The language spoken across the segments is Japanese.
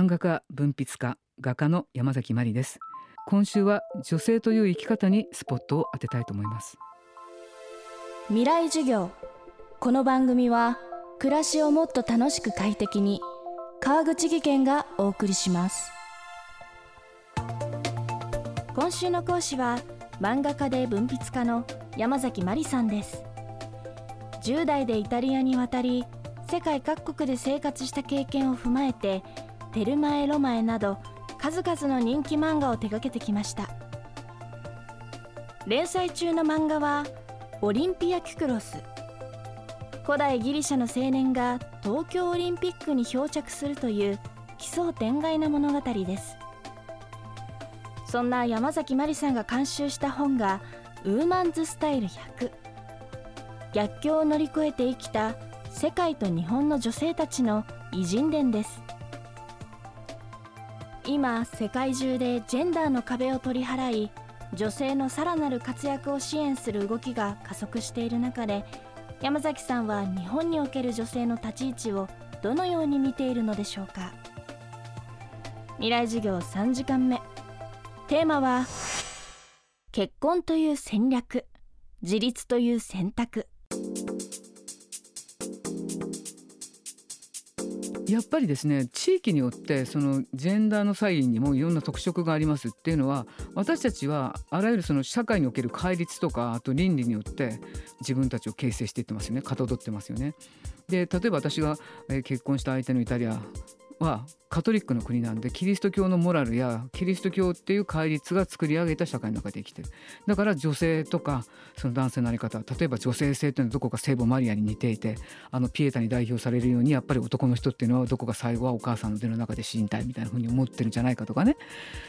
漫画家文筆家画家の山崎真理です。今週は女性という生き方にスポットを当てたいと思います。未来授業。この番組は暮らしをもっと楽しく快適に。川口義賢がお送りします。今週の講師は漫画家で文筆家の山崎真理さんです。10代でイタリアに渡り世界各国で生活した経験を踏まえて「テルマエ・ロマエ」など数々の人気漫画を手掛けてきました。連載中の漫画は「オリンピア・キュクロス」古代ギリシャの青年が東京オリンピックに漂着するという奇想天外な物語です。そんな山崎まりさんが監修した本が「ウーマンズスタイル100」逆境を乗り越えて生きた世界と日本の女性たちの偉人伝です。今世界中でジェンダーの壁を取り払い女性のさらなる活躍を支援する動きが加速している中で山崎さんは日本における女性の立ち位置をどのように見ているのでしょうか？未来授業3時間目。テーマは結婚という戦略自立という選択。やっぱりですね地域によってそのジェンダーの差異にもいろんな特色がありますっていうのは私たちはあらゆるその社会における戒律とかあと倫理によって自分たちを形成していってますよねかたどってますよね。で例えば私が結婚した相手のイタリアはカトリックの国なんでキリスト教のモラルやキリスト教っていう戒律が作り上げた社会の中で生きてる。だから女性とかその男性のあり方例えば女性性っていうのはどこか聖母マリアに似ていてあのピエタに代表されるようにやっぱり男の人っていうのはどこか最後はお母さんの手の中で死にたいみたいなふうに思ってるんじゃないかとかね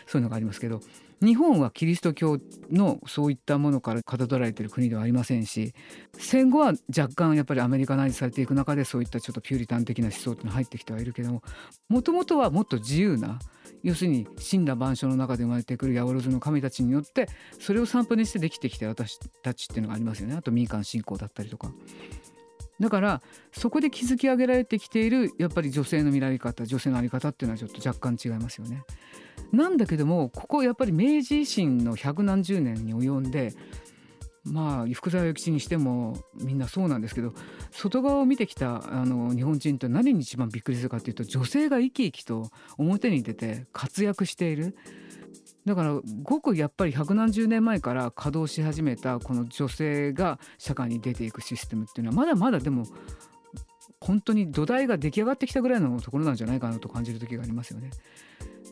そういうのがありますけど日本はキリスト教のそういったものからかたどられている国ではありませんし戦後は若干やっぱりアメリカナイズされていく中でそういったちょっとピューリタン的な思想っていうのが入ってきてはいるけどももともとはもっと自由な要するに死んだ万象の中で生まれてくる八百万の神たちによってそれを散歩にしてできてきた私たちっていうのがありますよねあと民間信仰だったりとか。だからそこで築き上げられてきているやっぱり女性の見られ方女性の在り方っていうのはちょっと若干違いますよね。なんだけどもここやっぱり明治維新の百何十年に及んでまあ福沢諭吉にしてもみんなそうなんですけど外側を見てきたあの日本人って何に一番びっくりするかっていうと女性が生き生きと表に出て活躍している。だからごくやっぱり百何十年前から稼働し始めたこの女性が社会に出ていくシステムっていうのはまだまだでも本当に土台が出来上がってきたぐらいのところなんじゃないかなと感じる時がありますよね。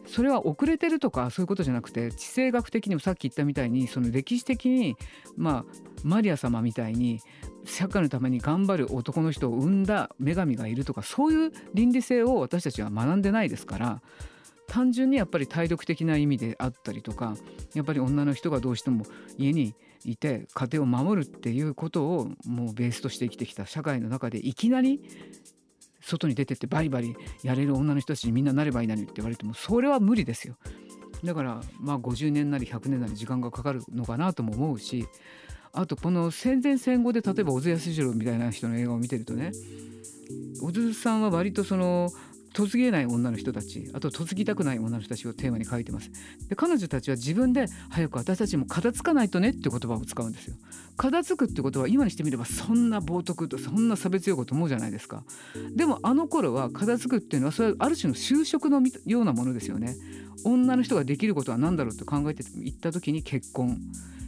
それは遅れてるとかそういうことじゃなくて地政学的にもさっき言ったみたいにその歴史的にまあマリア様みたいに社会のために頑張る男の人を生んだ女神がいるとかそういう倫理性を私たちは学んでないですから単純にやっぱり体力的な意味であったりとかやっぱり女の人がどうしても家にいて家庭を守るっていうことをもうベースとして生きてきた社会の中でいきなり外に出てってバリバリやれる女の人たちにみんななればいいのにって言われてもそれは無理ですよ。だからまあ50年なり100年なり時間がかかるのかなとも思うしあとこの戦前戦後で例えば小津安二郎みたいな人の映画を見てるとね小津さんは割とその嫁げない女の人たちあと嫁ぎたくない女の人たちをテーマに書いてます。で彼女たちは自分で早く私たちも片付かないとねって言葉を使うんですよ。片付くってことは今にしてみればそんな冒涜とそんな差別用語と思うじゃないですか。でもあの頃は片付くっていうのはそれはある種の就職のようなものですよね。女の人ができることは何だろうと考えていった時に結婚。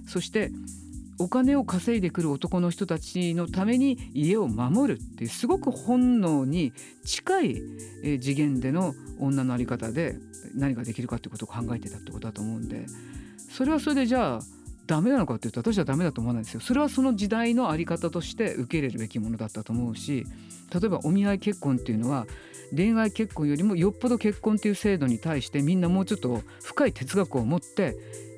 そしてお金を稼いでくる男の人たちのために家を守るってすごく本能に近い次元での女の在り方で何ができるかってことを考えてたってことだと思うんでそれはそれでじゃあダメなのかっていうと私はダメだと思わないですよそれはその時代の在り方として受け入れるべきものだったと思うし例えばお見合い結婚っていうのは恋愛結婚よりもよっぽど結婚っていう制度に対してみんなもうちょっと深い哲学を持って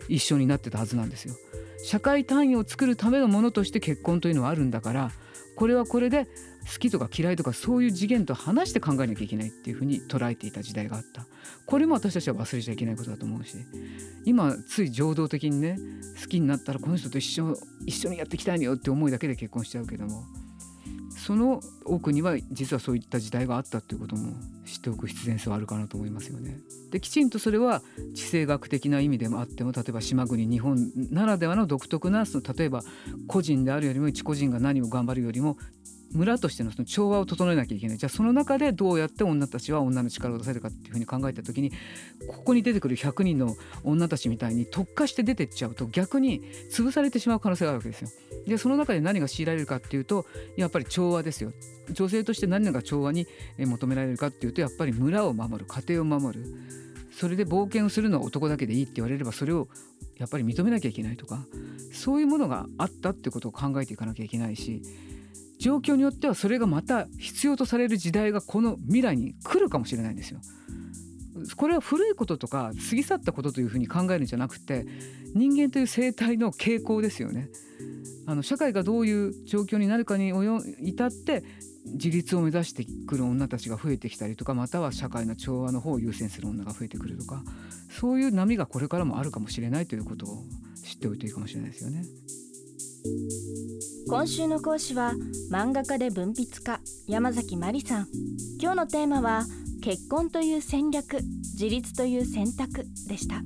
一緒になってたはずなんですよ。社会単位を作るためのものとして結婚というのはあるんだからこれはこれで好きとか嫌いとかそういう次元と話して考えなきゃいけないっていうふうに捉えていた時代があった。これも私たちは忘れちゃいけないことだと思うし今つい情動的にね好きになったらこの人と一緒一緒にやっていきたいのよって思いだけで結婚しちゃうけどもその奥には実はそういった時代があったということも知っておく必然性はあるかなと思いますよね。できちんとそれは地政学的な意味でもあっても例えば島国日本ならではの独特なその例えば個人であるよりも一個人が何を頑張るよりも村としてのその調和を整えなきゃいけないじゃあその中でどうやって女たちは女の力を出せるかっていうふうに考えた時にここに出てくる100人の女たちみたいに特化して出てっちゃうと逆に潰されてしまう可能性があるわけですよ。でその中で何が強いられるかっていうとやっぱり調和ですよ。女性として何が調和に求められるかっていうとやっぱり村を守る家庭を守るそれで冒険をするのは男だけでいいって言われればそれをやっぱり認めなきゃいけないとかそういうものがあったってことを考えていかなきゃいけないし状況によってはそれがまた必要とされる時代がこの未来に来るかもしれないんですよ。これは古いこととか過ぎ去ったことというふうに考えるんじゃなくて人間という生態の傾向ですよね。あの社会がどういう状況になるかに至って自立を目指してくる女たちが増えてきたりとかまたは社会の調和の方を優先する女が増えてくるとかそういう波がこれからもあるかもしれないということを知っておいていいかもしれないですよね。今週の講師は漫画家で文筆家山崎真理さん。今日のテーマは結婚という戦略自立という選択でした。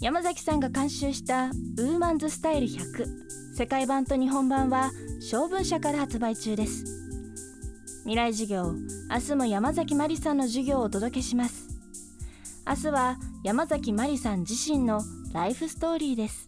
山崎さんが監修したウーマンズスタイル100世界版と日本版は小文社から発売中です。未来授業明日も山崎真理さんの授業をお届けします。明日は山崎真理さん自身のライフストーリーです。